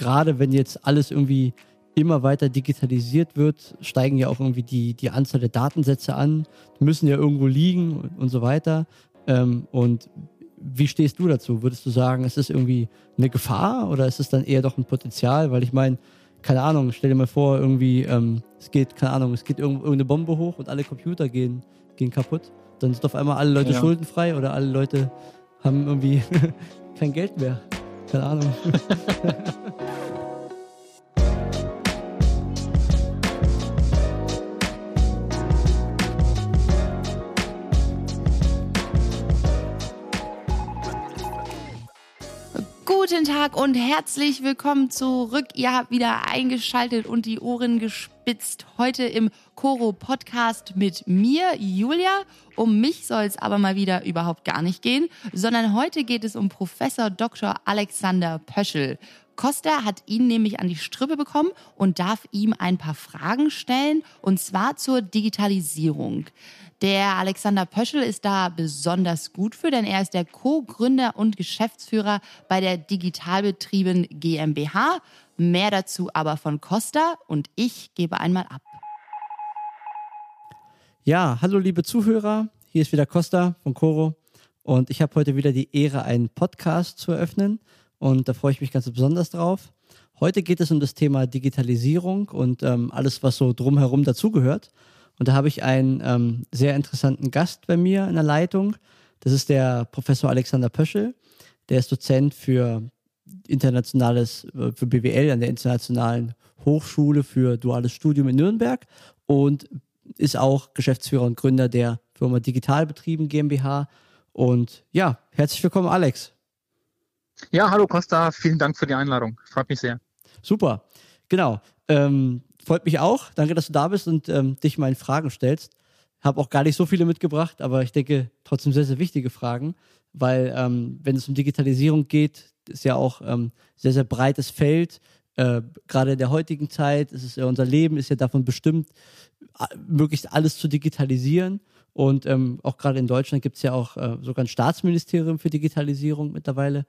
gerade wenn jetzt alles irgendwie immer weiter digitalisiert wird, steigen ja auch irgendwie die, die Anzahl der Datensätze an, müssen ja irgendwo liegen und, so weiter. Ähm, und wie stehst du dazu? Würdest du sagen, ist es irgendwie eine Gefahr oder ist es dann eher doch ein Potenzial? Weil ich meine, keine Ahnung, stell dir mal vor, irgendwie, ähm, es geht, keine Ahnung, es geht irgendeine Bombe hoch und alle Computer gehen, gehen kaputt. Dann sind auf einmal alle Leute ja. schuldenfrei oder alle Leute haben irgendwie kein Geld mehr. Keine Ahnung. Guten Tag und herzlich willkommen zurück. Ihr habt wieder eingeschaltet und die Ohren gespitzt. Heute im Coro Podcast mit mir, Julia. Um mich soll es aber mal wieder überhaupt gar nicht gehen, sondern heute geht es um Professor Dr. Alexander Pöschel. Costa hat ihn nämlich an die Strippe bekommen und darf ihm ein paar Fragen stellen, und zwar zur Digitalisierung. Der Alexander Pöschel ist da besonders gut für, denn er ist der Co-Gründer und Geschäftsführer bei der Digitalbetrieben GmbH. Mehr dazu aber von Costa und ich gebe einmal ab. Ja, hallo liebe Zuhörer, hier ist wieder Costa von Coro und ich habe heute wieder die Ehre, einen Podcast zu eröffnen und da freue ich mich ganz besonders drauf. Heute geht es um das Thema Digitalisierung und ähm, alles, was so drumherum dazugehört. Und da habe ich einen ähm, sehr interessanten Gast bei mir in der Leitung. Das ist der Professor Alexander Pöschel. Der ist Dozent für internationales, äh, für BWL an der Internationalen Hochschule für duales Studium in Nürnberg und ist auch Geschäftsführer und Gründer der Firma Digitalbetrieben GmbH. Und ja, herzlich willkommen, Alex. Ja, hallo Costa, vielen Dank für die Einladung. Freut mich sehr. Super. Genau. Ähm, freut mich auch. Danke, dass du da bist und ähm, dich meine Fragen stellst. Habe auch gar nicht so viele mitgebracht, aber ich denke trotzdem sehr, sehr wichtige Fragen, weil ähm, wenn es um Digitalisierung geht, ist ja auch ähm, sehr, sehr breites Feld. Äh, Gerade in der heutigen Zeit ist es unser Leben ist ja davon bestimmt, möglichst alles zu digitalisieren. Und ähm, auch gerade in Deutschland gibt es ja auch äh, sogar ein Staatsministerium für Digitalisierung mittlerweile.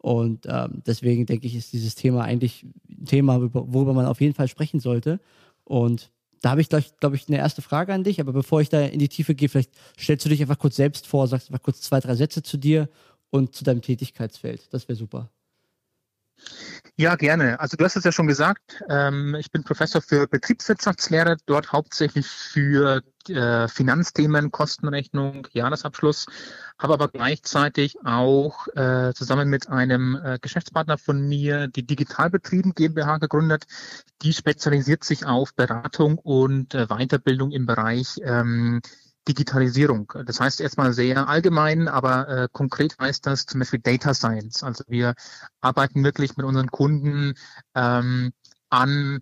Und ähm, deswegen denke ich, ist dieses Thema eigentlich ein Thema, worüber man auf jeden Fall sprechen sollte. Und da habe ich, glaube glaub ich, eine erste Frage an dich. Aber bevor ich da in die Tiefe gehe, vielleicht stellst du dich einfach kurz selbst vor, sagst einfach kurz zwei, drei Sätze zu dir und zu deinem Tätigkeitsfeld. Das wäre super. Ja, gerne. Also du hast es ja schon gesagt, ähm, ich bin Professor für Betriebswirtschaftslehre, dort hauptsächlich für äh, Finanzthemen, Kostenrechnung, Jahresabschluss, habe aber gleichzeitig auch äh, zusammen mit einem äh, Geschäftspartner von mir die Digitalbetrieben GmbH gegründet. Die spezialisiert sich auf Beratung und äh, Weiterbildung im Bereich ähm, Digitalisierung. Das heißt erstmal sehr allgemein, aber äh, konkret heißt das zum Beispiel Data Science. Also wir arbeiten wirklich mit unseren Kunden ähm, an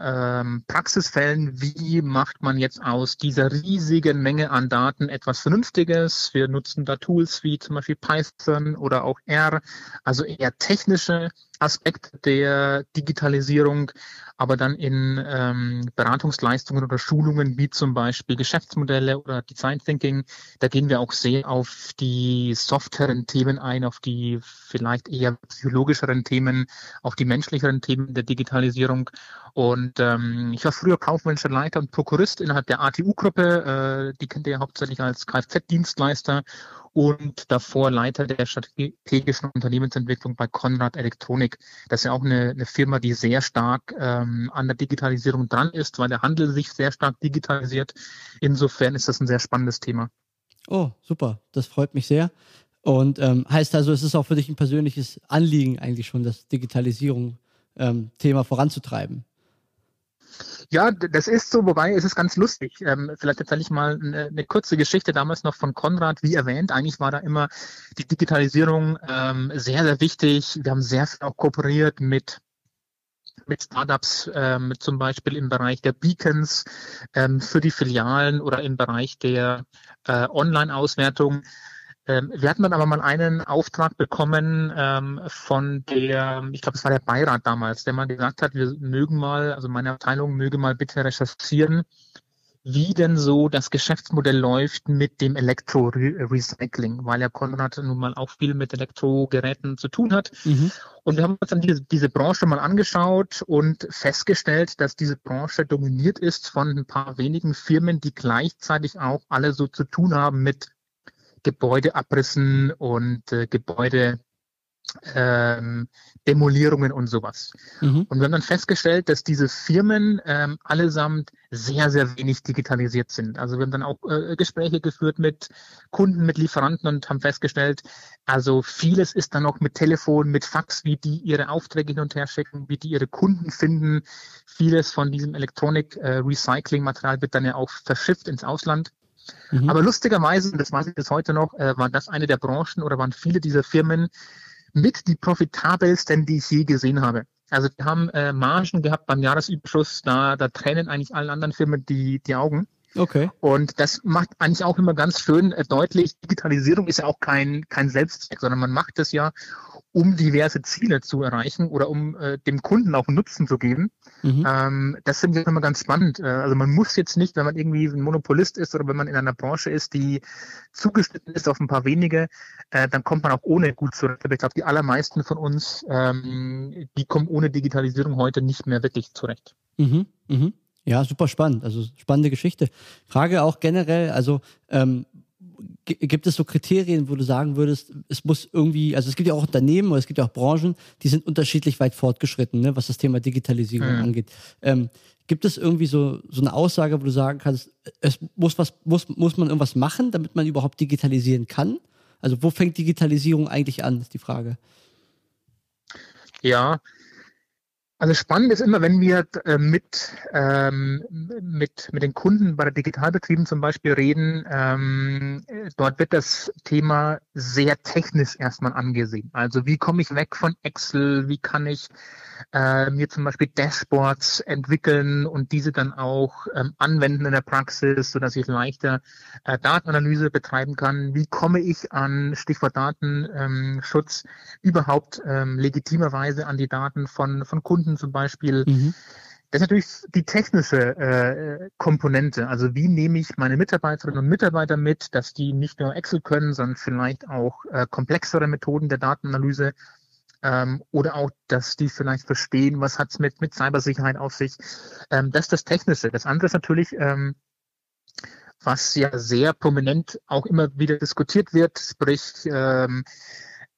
ähm, Praxisfällen, wie macht man jetzt aus dieser riesigen Menge an Daten etwas Vernünftiges? Wir nutzen da Tools wie zum Beispiel Python oder auch R, also eher technische Aspekte der Digitalisierung, aber dann in ähm, Beratungsleistungen oder Schulungen wie zum Beispiel Geschäftsmodelle oder Design Thinking, da gehen wir auch sehr auf die softeren Themen ein, auf die vielleicht eher psychologischeren Themen, auf die menschlicheren Themen der Digitalisierung. Und ähm, ich war früher kaufmännischer Leiter und Prokurist innerhalb der ATU-Gruppe, äh, die kennt ihr hauptsächlich als Kfz-Dienstleister und davor Leiter der strategischen Unternehmensentwicklung bei Konrad Elektronik. Das ist ja auch eine, eine Firma, die sehr stark ähm, an der Digitalisierung dran ist, weil der Handel sich sehr stark digitalisiert. Insofern ist das ein sehr spannendes Thema. Oh, super. Das freut mich sehr. Und ähm, heißt also, es ist auch für dich ein persönliches Anliegen eigentlich schon, das Digitalisierung-Thema ähm, voranzutreiben. Ja, das ist so, wobei es ist ganz lustig. Ähm, vielleicht erzähle ich mal eine, eine, kurze Geschichte damals noch von Konrad, wie erwähnt. Eigentlich war da immer die Digitalisierung ähm, sehr, sehr wichtig. Wir haben sehr viel auch kooperiert mit mit Startups, ähm, zum Beispiel im Bereich der Beacons ähm, für die Filialen oder im Bereich der äh, Online-Auswertung. Ähm, wir hatten dann aber mal einen Auftrag bekommen ähm, von der, ich glaube, es war der Beirat damals, der mal gesagt hat, wir mögen mal, also meine Abteilung möge mal bitte recherchieren, wie denn so das Geschäftsmodell läuft mit dem Elektro-Recycling, weil ja Konrad nun mal auch viel mit Elektrogeräten zu tun hat. Mhm. Und wir haben uns dann diese, diese Branche mal angeschaut und festgestellt, dass diese Branche dominiert ist von ein paar wenigen Firmen, die gleichzeitig auch alle so zu tun haben mit Gebäudeabrissen und äh, Gebäude ähm, Demolierungen und sowas. Mhm. Und wir haben dann festgestellt, dass diese Firmen ähm, allesamt sehr, sehr wenig digitalisiert sind. Also wir haben dann auch äh, Gespräche geführt mit Kunden, mit Lieferanten und haben festgestellt, also vieles ist dann auch mit Telefon, mit Fax, wie die ihre Aufträge hin und her schicken, wie die ihre Kunden finden. Vieles von diesem Elektronik-Recycling-Material äh, wird dann ja auch verschifft ins Ausland. Mhm. Aber lustigerweise, das weiß ich bis heute noch, äh, war das eine der Branchen oder waren viele dieser Firmen, mit die profitabelsten, die ich je gesehen habe. Also wir haben äh, Margen gehabt beim Jahresüberschuss, da, da tränen eigentlich allen anderen Firmen die, die Augen. Okay. Und das macht eigentlich auch immer ganz schön äh, deutlich, Digitalisierung ist ja auch kein, kein Selbstzweck, sondern man macht das ja, um diverse Ziele zu erreichen oder um äh, dem Kunden auch einen Nutzen zu geben. Mhm. Ähm, das finde ich immer ganz spannend. Äh, also man muss jetzt nicht, wenn man irgendwie ein Monopolist ist oder wenn man in einer Branche ist, die zugeschnitten ist auf ein paar wenige, äh, dann kommt man auch ohne gut zurecht. Aber ich glaube, die allermeisten von uns, ähm, die kommen ohne Digitalisierung heute nicht mehr wirklich zurecht. Mhm. Mhm. Ja, super spannend. Also spannende Geschichte. Frage auch generell, also ähm, gibt es so Kriterien, wo du sagen würdest, es muss irgendwie, also es gibt ja auch Unternehmen oder es gibt ja auch Branchen, die sind unterschiedlich weit fortgeschritten, ne, was das Thema Digitalisierung mhm. angeht. Ähm, gibt es irgendwie so, so eine Aussage, wo du sagen kannst, es muss was, muss, muss man irgendwas machen, damit man überhaupt digitalisieren kann? Also wo fängt Digitalisierung eigentlich an, ist die Frage. Ja, also spannend ist immer, wenn wir äh, mit, ähm, mit, mit den Kunden bei der Digitalbetrieben zum Beispiel reden, ähm, dort wird das Thema sehr technisch erstmal angesehen. Also wie komme ich weg von Excel, wie kann ich äh, mir zum Beispiel Dashboards entwickeln und diese dann auch ähm, anwenden in der Praxis, sodass ich leichter äh, Datenanalyse betreiben kann. Wie komme ich an Stichwort Datenschutz ähm, überhaupt ähm, legitimerweise an die Daten von, von Kunden zum Beispiel? Mhm. Das ist natürlich die technische äh, Komponente. Also wie nehme ich meine Mitarbeiterinnen und Mitarbeiter mit, dass die nicht nur Excel können, sondern vielleicht auch äh, komplexere Methoden der Datenanalyse ähm, oder auch, dass die vielleicht verstehen, was hat's mit, mit Cybersicherheit auf sich. Ähm, das ist das Technische. Das andere ist natürlich, ähm, was ja sehr prominent auch immer wieder diskutiert wird, sprich, ähm,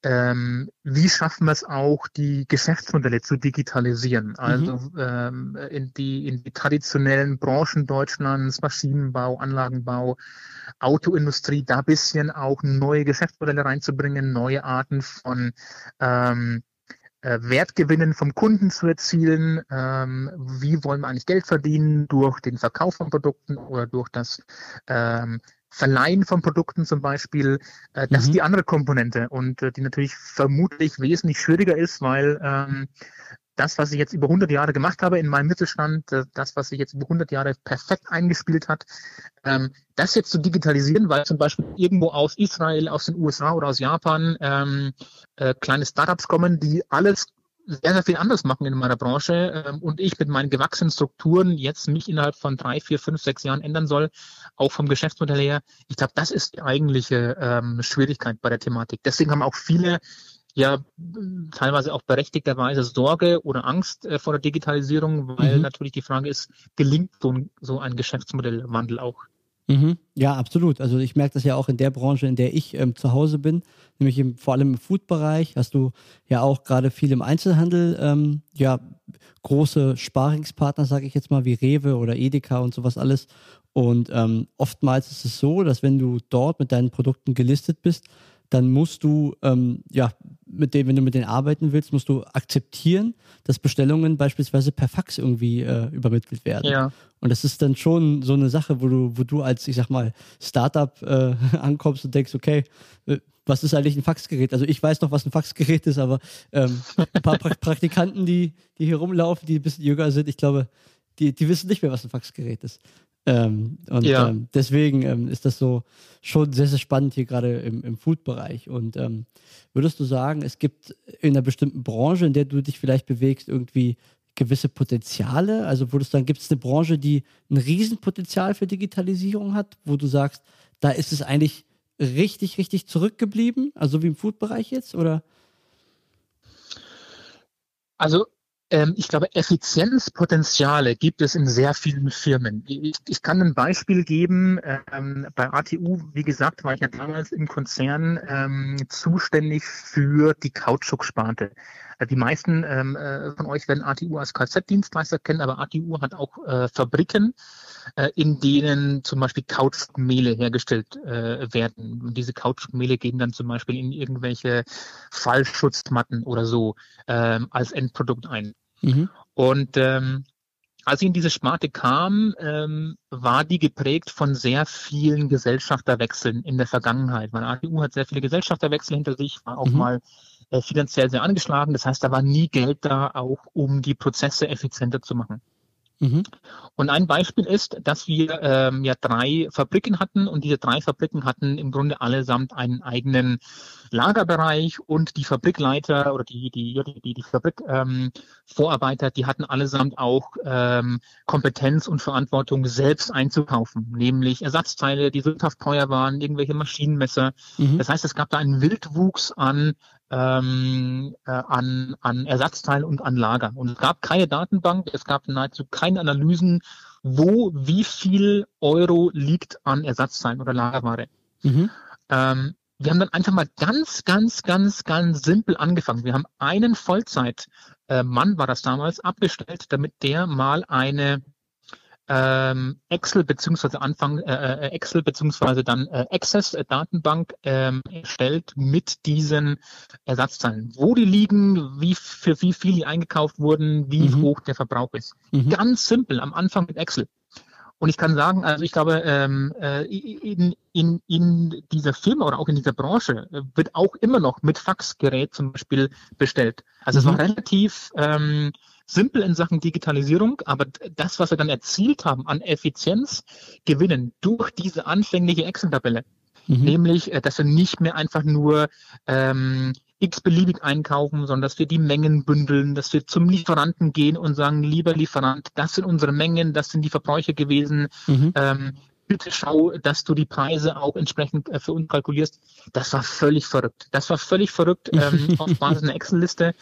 ähm, wie schaffen wir es auch, die Geschäftsmodelle zu digitalisieren? Also mhm. ähm, in, die, in die traditionellen Branchen Deutschlands, Maschinenbau, Anlagenbau, Autoindustrie, da bisschen auch neue Geschäftsmodelle reinzubringen, neue Arten von ähm, äh, Wertgewinnen vom Kunden zu erzielen. Ähm, wie wollen wir eigentlich Geld verdienen durch den Verkauf von Produkten oder durch das ähm, Verleihen von Produkten zum Beispiel, äh, das mhm. ist die andere Komponente und äh, die natürlich vermutlich wesentlich schwieriger ist, weil ähm, das, was ich jetzt über 100 Jahre gemacht habe in meinem Mittelstand, äh, das, was sich jetzt über 100 Jahre perfekt eingespielt hat, ähm, das jetzt zu digitalisieren, weil zum Beispiel irgendwo aus Israel, aus den USA oder aus Japan ähm, äh, kleine Startups kommen, die alles sehr, sehr viel anders machen in meiner Branche ähm, und ich mit meinen gewachsenen Strukturen jetzt mich innerhalb von drei, vier, fünf, sechs Jahren ändern soll, auch vom Geschäftsmodell her. Ich glaube, das ist die eigentliche ähm, Schwierigkeit bei der Thematik. Deswegen haben auch viele ja teilweise auch berechtigterweise Sorge oder Angst äh, vor der Digitalisierung, weil mhm. natürlich die Frage ist, gelingt so ein, so ein Geschäftsmodellwandel auch? Mhm. Ja, absolut. Also ich merke das ja auch in der Branche, in der ich ähm, zu Hause bin, nämlich im, vor allem im Food-Bereich. Hast du ja auch gerade viel im Einzelhandel, ähm, ja, große Sparingspartner, sage ich jetzt mal, wie Rewe oder Edeka und sowas alles. Und ähm, oftmals ist es so, dass wenn du dort mit deinen Produkten gelistet bist, dann musst du, ähm, ja, mit dem, wenn du mit denen arbeiten willst, musst du akzeptieren, dass Bestellungen beispielsweise per Fax irgendwie äh, übermittelt werden. Ja. Und das ist dann schon so eine Sache, wo du, wo du als, ich sag mal, Startup äh, ankommst und denkst, okay, äh, was ist eigentlich ein Faxgerät? Also ich weiß noch, was ein Faxgerät ist, aber ähm, ein paar pra Praktikanten, die, die hier rumlaufen, die ein bisschen jünger sind, ich glaube, die, die wissen nicht mehr, was ein Faxgerät ist. Ähm, und ja. ähm, deswegen ähm, ist das so schon sehr, sehr spannend hier gerade im, im Food-Bereich. Und ähm, würdest du sagen, es gibt in einer bestimmten Branche, in der du dich vielleicht bewegst, irgendwie gewisse Potenziale? Also wo du dann, gibt es eine Branche, die ein Riesenpotenzial für Digitalisierung hat, wo du sagst, da ist es eigentlich richtig, richtig zurückgeblieben, also wie im Food-Bereich jetzt, oder? Also ähm, ich glaube, Effizienzpotenziale gibt es in sehr vielen Firmen. Ich, ich kann ein Beispiel geben. Ähm, bei ATU, wie gesagt, war ich ja damals im Konzern ähm, zuständig für die Kautschuk-Sparte. Äh, die meisten ähm, äh, von euch werden ATU als KZ-Dienstleister kennen, aber ATU hat auch äh, Fabriken, äh, in denen zum Beispiel Kautschukmehle hergestellt äh, werden. Und diese Kautschukmehle gehen dann zum Beispiel in irgendwelche Fallschutzmatten oder so als Endprodukt ein. Mhm. Und ähm, als ich in diese Sparte kam, ähm, war die geprägt von sehr vielen Gesellschafterwechseln in der Vergangenheit. Meine ATU hat sehr viele Gesellschafterwechsel hinter sich, war auch mhm. mal äh, finanziell sehr angeschlagen. Das heißt, da war nie Geld da, auch um die Prozesse effizienter zu machen. Mhm. Und ein Beispiel ist, dass wir ähm, ja drei Fabriken hatten und diese drei Fabriken hatten im Grunde allesamt einen eigenen Lagerbereich und die Fabrikleiter oder die die die die Fabrikvorarbeiter, ähm, die hatten allesamt auch ähm, Kompetenz und Verantwortung selbst einzukaufen, nämlich Ersatzteile, die sündhaft teuer waren, irgendwelche Maschinenmesser. Mhm. Das heißt, es gab da einen Wildwuchs an ähm, äh, an, an Ersatzteilen und an Lager. Und es gab keine Datenbank, es gab nahezu keine Analysen, wo wie viel Euro liegt an Ersatzteilen oder Lagerware. Mhm. Ähm, wir haben dann einfach mal ganz, ganz, ganz, ganz simpel angefangen. Wir haben einen Vollzeit-Mann, äh, war das damals, abgestellt, damit der mal eine ähm, Excel beziehungsweise Anfang äh, äh, Excel beziehungsweise dann äh, Access äh, Datenbank ähm, erstellt mit diesen Ersatzteilen. Wo die liegen, wie für wie viel die eingekauft wurden, wie mhm. hoch der Verbrauch ist. Mhm. Ganz simpel am Anfang mit Excel. Und ich kann sagen, also ich glaube, ähm, äh, in, in, in dieser Firma oder auch in dieser Branche wird auch immer noch mit Faxgerät zum Beispiel bestellt. Also mhm. es war mhm. relativ ähm, simpel in Sachen Digitalisierung, aber das, was wir dann erzielt haben an Effizienz, gewinnen durch diese anfängliche Excel-Tabelle. Mhm. Nämlich, äh, dass wir nicht mehr einfach nur ähm, x-beliebig einkaufen, sondern dass wir die Mengen bündeln, dass wir zum Lieferanten gehen und sagen, lieber Lieferant, das sind unsere Mengen, das sind die Verbräuche gewesen. Mhm. Ähm, bitte schau, dass du die Preise auch entsprechend äh, für uns kalkulierst. Das war völlig verrückt. Das war völlig verrückt ähm, auf Basis einer Excel-Liste,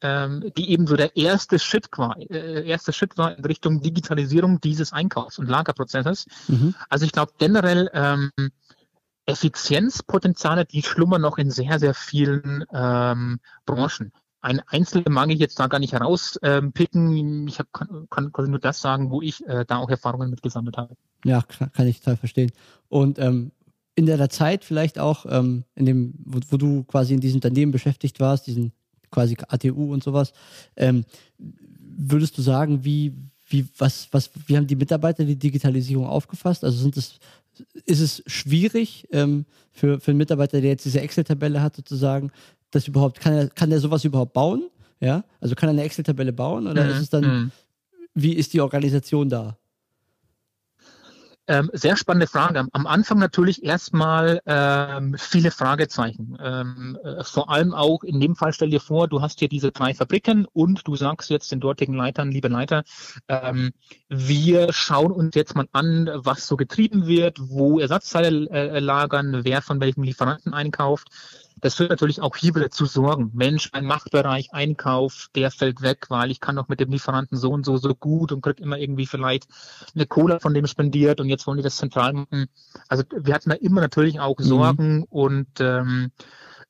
ähm, die eben so der erste Schritt war, äh, erste Schritt war in Richtung Digitalisierung dieses Einkaufs- und Lagerprozesses. Mhm. Also ich glaube generell ähm, Effizienzpotenziale, die schlummern noch in sehr, sehr vielen ähm, Branchen. Ein Einzelne mag ich jetzt da gar nicht herauspicken. Ähm, ich hab, kann, kann nur das sagen, wo ich äh, da auch Erfahrungen mit gesammelt habe. Ja, kann ich total verstehen. Und ähm, in der Zeit vielleicht auch, ähm, in dem, wo, wo, du quasi in diesem Unternehmen beschäftigt warst, diesen quasi ATU und sowas, ähm, würdest du sagen, wie, wie, was, was, wie haben die Mitarbeiter die Digitalisierung aufgefasst? Also sind es, ist es schwierig ähm, für, für einen Mitarbeiter, der jetzt diese Excel-Tabelle hat, sozusagen, das überhaupt, kann er, kann der sowas überhaupt bauen? Ja, also kann er eine Excel-Tabelle bauen oder mhm. ist es dann, mhm. wie ist die Organisation da? Ähm, sehr spannende Frage. Am Anfang natürlich erstmal ähm, viele Fragezeichen. Ähm, äh, vor allem auch in dem Fall stell dir vor, du hast hier diese drei Fabriken und du sagst jetzt den dortigen Leitern, liebe Leiter, ähm, wir schauen uns jetzt mal an, was so getrieben wird, wo Ersatzteile äh, lagern, wer von welchem Lieferanten einkauft. Das führt natürlich auch hier wieder zu Sorgen. Mensch, mein Machtbereich Einkauf, der fällt weg, weil ich kann doch mit dem Lieferanten so und so so gut und krieg immer irgendwie vielleicht eine Cola von dem spendiert und jetzt wollen die das zentral machen. Also wir hatten da immer natürlich auch mhm. Sorgen mhm. und ähm,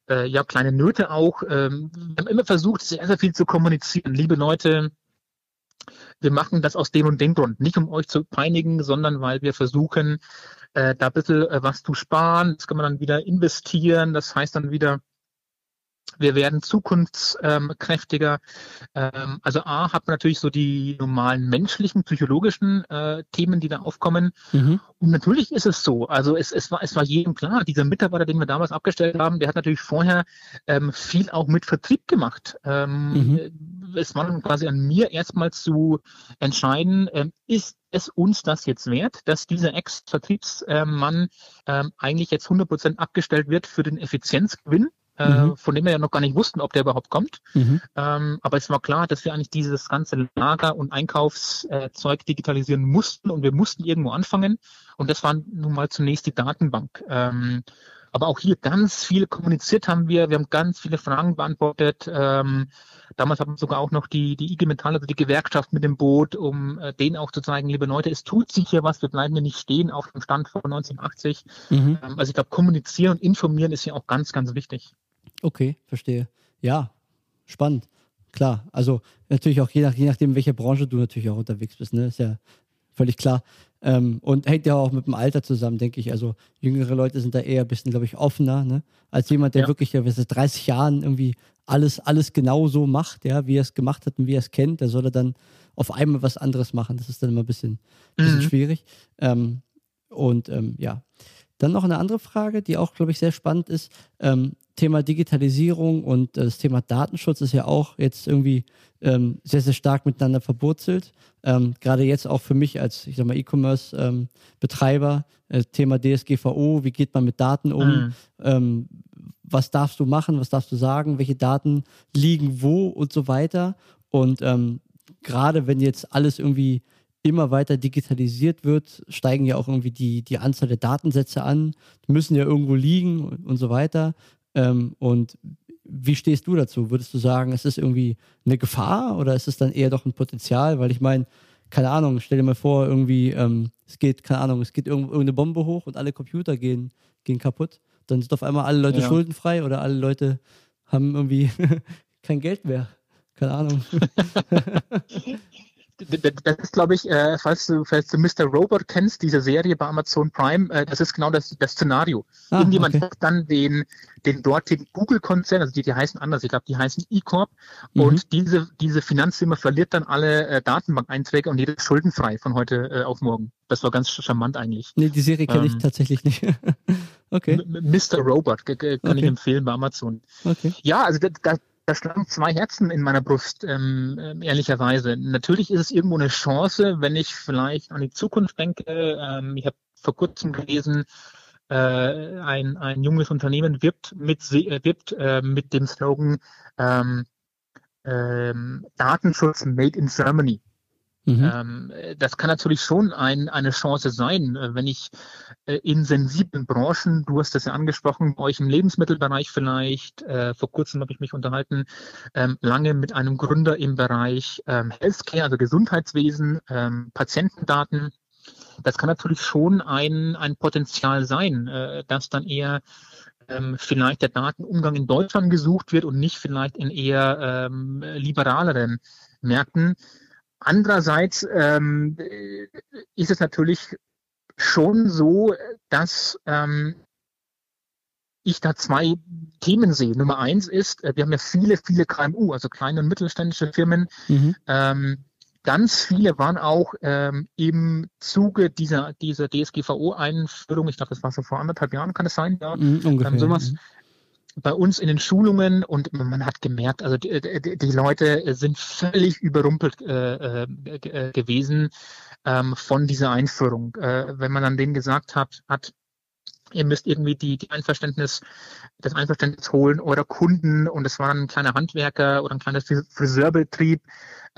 äh, ja, kleine Nöte auch. Ähm, wir haben immer versucht, sehr, sehr viel zu kommunizieren. Liebe Leute, wir machen das aus dem und dem Grund. Nicht um euch zu peinigen, sondern weil wir versuchen, äh, da ein bisschen äh, was zu sparen. Das kann man dann wieder investieren. Das heißt dann wieder, wir werden zukunftskräftiger. Ähm, also A, hat man natürlich so die normalen menschlichen, psychologischen äh, Themen, die da aufkommen. Mhm. Und natürlich ist es so. Also es, es, war, es war jedem klar, dieser Mitarbeiter, den wir damals abgestellt haben, der hat natürlich vorher ähm, viel auch mit Vertrieb gemacht. Ähm, mhm. Es war dann quasi an mir erstmal zu entscheiden, ähm, ist es uns das jetzt wert, dass dieser Ex-Vertriebsmann ähm, eigentlich jetzt 100 Prozent abgestellt wird für den Effizienzgewinn? Äh, mhm. von dem wir ja noch gar nicht wussten, ob der überhaupt kommt. Mhm. Ähm, aber es war klar, dass wir eigentlich dieses ganze Lager- und Einkaufszeug digitalisieren mussten und wir mussten irgendwo anfangen. Und das war nun mal zunächst die Datenbank. Ähm, aber auch hier ganz viel kommuniziert haben wir. Wir haben ganz viele Fragen beantwortet. Ähm, damals haben wir sogar auch noch die, die IG Metall, also die Gewerkschaft mit dem Boot, um äh, denen auch zu zeigen, liebe Leute, es tut sich hier was, wir bleiben hier nicht stehen auf dem Stand von 1980. Mhm. Ähm, also ich glaube, kommunizieren und informieren ist ja auch ganz, ganz wichtig. Okay, verstehe. Ja, spannend. Klar, also natürlich auch je, nach, je nachdem, in welcher Branche du natürlich auch unterwegs bist, ne? Ist ja völlig klar. Ähm, und hängt ja auch mit dem Alter zusammen, denke ich. Also jüngere Leute sind da eher ein bisschen, glaube ich, offener, ne? Als jemand, der ja. wirklich ja, seit 30 Jahren irgendwie alles, alles genau so macht, ja, wie er es gemacht hat und wie er es kennt, der soll er dann auf einmal was anderes machen. Das ist dann immer ein bisschen, bisschen mhm. schwierig. Ähm, und ähm, ja. Dann noch eine andere Frage, die auch, glaube ich, sehr spannend ist. Ähm, Thema Digitalisierung und das Thema Datenschutz ist ja auch jetzt irgendwie ähm, sehr, sehr stark miteinander verwurzelt. Ähm, Gerade jetzt auch für mich als, ich sag mal, E-Commerce-Betreiber, ähm, äh, Thema DSGVO, wie geht man mit Daten um? Mhm. Ähm, was darfst du machen, was darfst du sagen, welche Daten liegen wo und so weiter. Und ähm, gerade wenn jetzt alles irgendwie immer weiter digitalisiert wird, steigen ja auch irgendwie die, die Anzahl der Datensätze an, die müssen ja irgendwo liegen und so weiter. Ähm, und wie stehst du dazu? Würdest du sagen, es ist irgendwie eine Gefahr oder ist es dann eher doch ein Potenzial? Weil ich meine, keine Ahnung, stell dir mal vor, irgendwie, ähm, es geht, keine Ahnung, es geht irgendeine Bombe hoch und alle Computer gehen, gehen kaputt. Dann sind auf einmal alle Leute ja. schuldenfrei oder alle Leute haben irgendwie kein Geld mehr. Keine Ahnung. das ist, glaube ich, äh, falls, du, falls du Mr. Robot kennst, diese Serie bei Amazon Prime, äh, das ist genau das, das Szenario. Ah, Irgendjemand okay. hat dann den, den dortigen Google-Konzern, also die, die heißen anders, ich glaube, die heißen E-Corp, mhm. und diese, diese Finanzfirma verliert dann alle äh, Datenbank-Einträge und jeder ist schuldenfrei von heute äh, auf morgen. Das war ganz charmant eigentlich. Nee, die Serie kenne ähm, ich tatsächlich nicht. okay. Mr. Robot, kann okay. ich empfehlen bei Amazon. Okay. Ja, also da, da, da schlagen zwei Herzen in meiner Brust, ähm, ähm, ehrlicherweise. Natürlich ist es irgendwo eine Chance, wenn ich vielleicht an die Zukunft denke. Ähm, ich habe vor kurzem gelesen, äh, ein, ein junges Unternehmen wirbt mit, äh, wirbt, äh, mit dem Slogan ähm, ähm, Datenschutz Made in Germany. Mhm. Ähm, das kann natürlich schon ein, eine Chance sein, äh, wenn ich äh, in sensiblen Branchen, du hast das ja angesprochen, bei euch im Lebensmittelbereich vielleicht, äh, vor kurzem habe ich mich unterhalten, ähm, lange mit einem Gründer im Bereich ähm, Healthcare, also Gesundheitswesen, Patientendaten. Das kann natürlich schon ein, ein Potenzial sein, dass dann eher vielleicht der Datenumgang in Deutschland gesucht wird und nicht vielleicht in eher liberaleren Märkten. Andererseits ähm, ist es natürlich schon so, dass ähm, ich da zwei Themen sehe. Nummer eins ist, äh, wir haben ja viele, viele KMU, also kleine und mittelständische Firmen. Mhm. Ähm, ganz viele waren auch ähm, im Zuge dieser, dieser DSGVO-Einführung, ich glaube, das war so vor anderthalb Jahren, kann es sein, ja, mhm, ungefähr, ähm, sowas, bei uns in den Schulungen und man hat gemerkt, also die, die, die Leute sind völlig überrumpelt äh, äh, gewesen ähm, von dieser Einführung. Äh, wenn man dann denen gesagt hat, hat ihr müsst irgendwie die, die Einverständnis, das Einverständnis holen eurer Kunden und es war ein kleiner Handwerker oder ein kleiner Friseurbetrieb,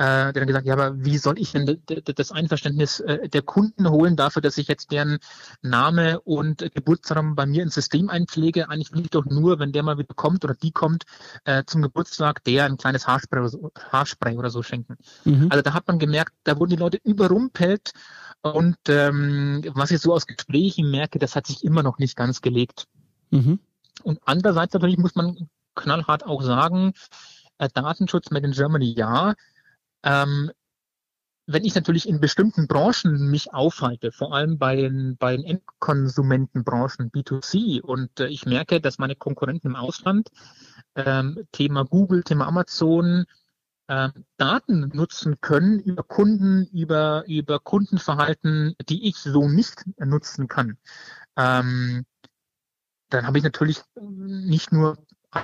äh, der dann gesagt, ja, aber wie soll ich denn das Einverständnis äh, der Kunden holen dafür, dass ich jetzt deren Name und Geburtsdatum bei mir ins System einpflege? Eigentlich will ich doch nur, wenn der mal wieder kommt oder die kommt äh, zum Geburtstag, der ein kleines Haarspray oder so, Haarspray oder so schenken. Mhm. Also da hat man gemerkt, da wurden die Leute überrumpelt und ähm, was ich so aus Gesprächen merke, das hat sich immer noch nicht ganz gelegt. Mhm. Und andererseits natürlich muss man knallhart auch sagen, äh, Datenschutz Made in Germany ja, ähm, wenn ich natürlich in bestimmten Branchen mich aufhalte, vor allem bei den, bei den Endkonsumentenbranchen B2C und äh, ich merke, dass meine Konkurrenten im Ausland ähm, Thema Google, Thema Amazon äh, Daten nutzen können über Kunden, über, über Kundenverhalten, die ich so nicht nutzen kann, ähm, dann habe ich natürlich nicht nur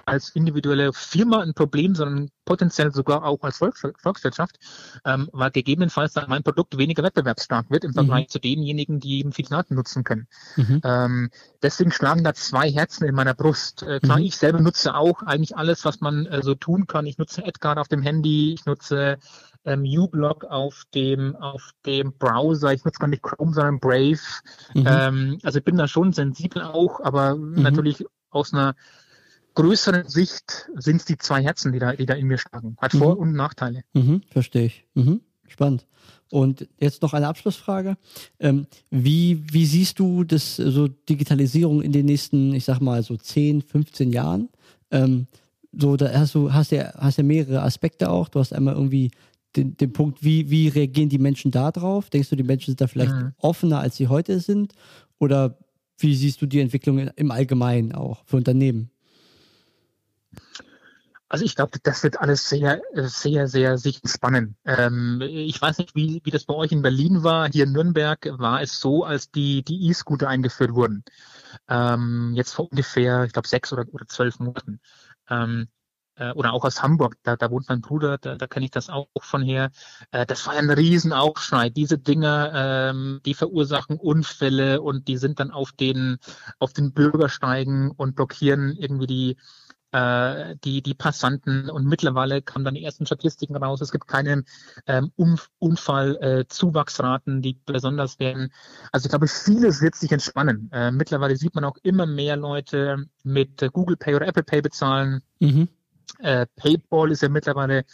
als individuelle Firma ein Problem, sondern potenziell sogar auch als Volks Volkswirtschaft, ähm, weil gegebenenfalls dann mein Produkt weniger wettbewerbsstark wird im Vergleich mhm. zu denjenigen, die eben viele Daten nutzen können. Mhm. Ähm, deswegen schlagen da zwei Herzen in meiner Brust. Äh, klar, mhm. ich selber nutze auch eigentlich alles, was man äh, so tun kann. Ich nutze Edgar auf dem Handy, ich nutze ähm, uBlock auf dem auf dem Browser. Ich nutze gar nicht Chrome, sondern Brave. Mhm. Ähm, also ich bin da schon sensibel auch, aber mhm. natürlich aus einer größeren Sicht sind es die zwei Herzen, die da, die da in mir schlagen. Hat Vor- mhm. und Nachteile. Mhm, verstehe ich. Mhm, spannend. Und jetzt noch eine Abschlussfrage. Ähm, wie, wie siehst du das so Digitalisierung in den nächsten, ich sag mal, so 10, 15 Jahren? Ähm, so, da hast du, hast ja, hast ja mehrere Aspekte auch. Du hast einmal irgendwie den, den Punkt, wie, wie reagieren die Menschen da drauf? Denkst du, die Menschen sind da vielleicht mhm. offener, als sie heute sind? Oder wie siehst du die Entwicklung im Allgemeinen auch für Unternehmen? Also ich glaube, das wird alles sehr, sehr, sehr sich spannen. Ähm, ich weiß nicht, wie, wie das bei euch in Berlin war. Hier in Nürnberg war es so, als die die E-Scooter eingeführt wurden. Ähm, jetzt vor ungefähr, ich glaube, sechs oder, oder zwölf Monaten. Ähm, äh, oder auch aus Hamburg, da, da wohnt mein Bruder, da, da kenne ich das auch von her. Äh, das war ein Riesenaufschrei. Diese Dinger, ähm, die verursachen Unfälle und die sind dann auf den auf den Bürgersteigen und blockieren irgendwie die äh, die, die Passanten und mittlerweile kamen dann die ersten Statistiken raus. Es gibt keine ähm, Unfallzuwachsraten, äh, die besonders werden. Also ich glaube, vieles wird sich entspannen. Äh, mittlerweile sieht man auch immer mehr Leute mit Google Pay oder Apple Pay bezahlen. Mhm. Äh, PayPal ist ja mittlerweile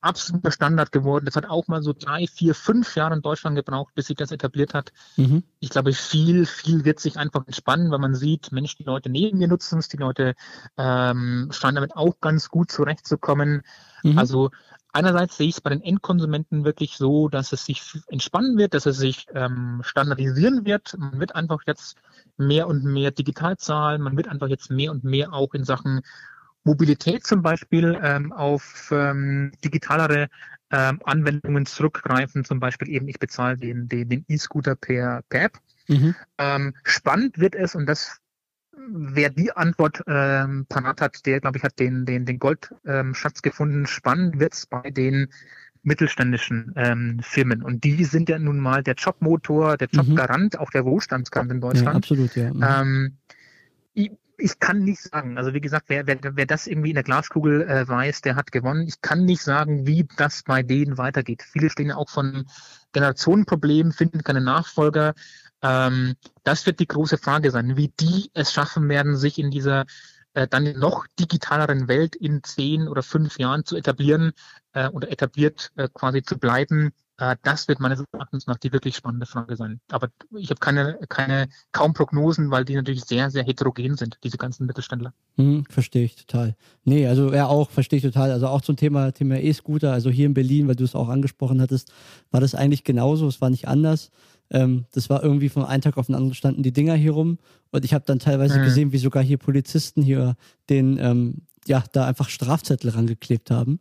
absoluter Standard geworden. Das hat auch mal so drei, vier, fünf Jahre in Deutschland gebraucht, bis sich das etabliert hat. Mhm. Ich glaube, viel, viel wird sich einfach entspannen, weil man sieht, Mensch, die Leute neben mir nutzen es, die Leute ähm, scheinen damit auch ganz gut zurechtzukommen. Mhm. Also einerseits sehe ich es bei den Endkonsumenten wirklich so, dass es sich entspannen wird, dass es sich ähm, standardisieren wird. Man wird einfach jetzt mehr und mehr digital zahlen, man wird einfach jetzt mehr und mehr auch in Sachen Mobilität zum Beispiel ähm, auf ähm, digitalere ähm, Anwendungen zurückgreifen, zum Beispiel eben ich bezahle den E-Scooter per, per App. Mhm. Ähm, spannend wird es und das wer die Antwort ähm, parat hat, der glaube ich hat den den den Goldschatz ähm, gefunden. Spannend wird es bei den mittelständischen ähm, Firmen und die sind ja nun mal der Jobmotor, der mhm. Jobgarant, mhm. auch der Wohlstandsgarant in Deutschland. Ja, absolut, ja. Mhm. Ähm, ich kann nicht sagen. Also wie gesagt, wer, wer, wer das irgendwie in der Glaskugel äh, weiß, der hat gewonnen. Ich kann nicht sagen, wie das bei denen weitergeht. Viele stehen ja auch von Generationenproblemen, finden keine Nachfolger. Ähm, das wird die große Frage sein, wie die es schaffen werden, sich in dieser äh, dann noch digitaleren Welt in zehn oder fünf Jahren zu etablieren äh, oder etabliert äh, quasi zu bleiben. Äh, das wird meines Erachtens nach die wirklich spannende Frage sein. Aber ich habe keine, keine, kaum Prognosen, weil die natürlich sehr, sehr heterogen sind, diese ganzen Mittelständler. Hm, verstehe ich total. Nee, also ja auch, verstehe ich total. Also auch zum Thema, Thema E-Scooter, also hier in Berlin, weil du es auch angesprochen hattest, war das eigentlich genauso, es war nicht anders. Ähm, das war irgendwie von einem Tag auf den anderen standen die Dinger hier rum und ich habe dann teilweise mhm. gesehen, wie sogar hier Polizisten hier den, ähm, ja, da einfach Strafzettel rangeklebt haben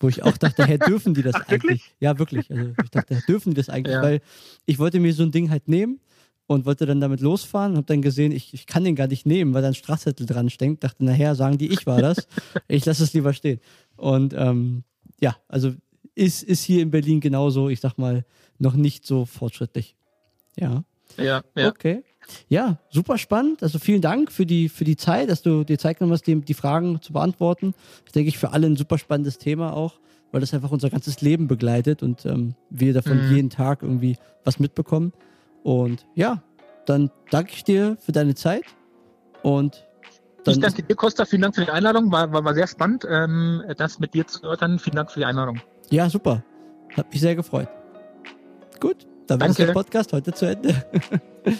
wo ich auch dachte, Herr, dürfen die das Ach, eigentlich? Wirklich? Ja, wirklich. Also ich dachte, dürfen die das eigentlich? Ja. Weil ich wollte mir so ein Ding halt nehmen und wollte dann damit losfahren und habe dann gesehen, ich, ich kann den gar nicht nehmen, weil da ein Strafzettel dran steckt. Dachte, nachher sagen die, ich war das. ich lasse es lieber stehen. Und ähm, ja, also ist, ist hier in Berlin genauso, ich sag mal, noch nicht so fortschrittlich. Ja. Ja, ja. Okay. Ja, super spannend. Also vielen Dank für die, für die Zeit, dass du dir Zeit genommen hast, die, die Fragen zu beantworten. Das denke ich für alle ein super spannendes Thema auch, weil das einfach unser ganzes Leben begleitet und ähm, wir davon mhm. jeden Tag irgendwie was mitbekommen. Und ja, dann danke ich dir für deine Zeit und dann ich danke dir, Costa. Vielen Dank für die Einladung. War, war, war sehr spannend, ähm, das mit dir zu erörtern. Vielen Dank für die Einladung. Ja, super. Hat mich sehr gefreut. Gut, dann war der Podcast heute zu Ende.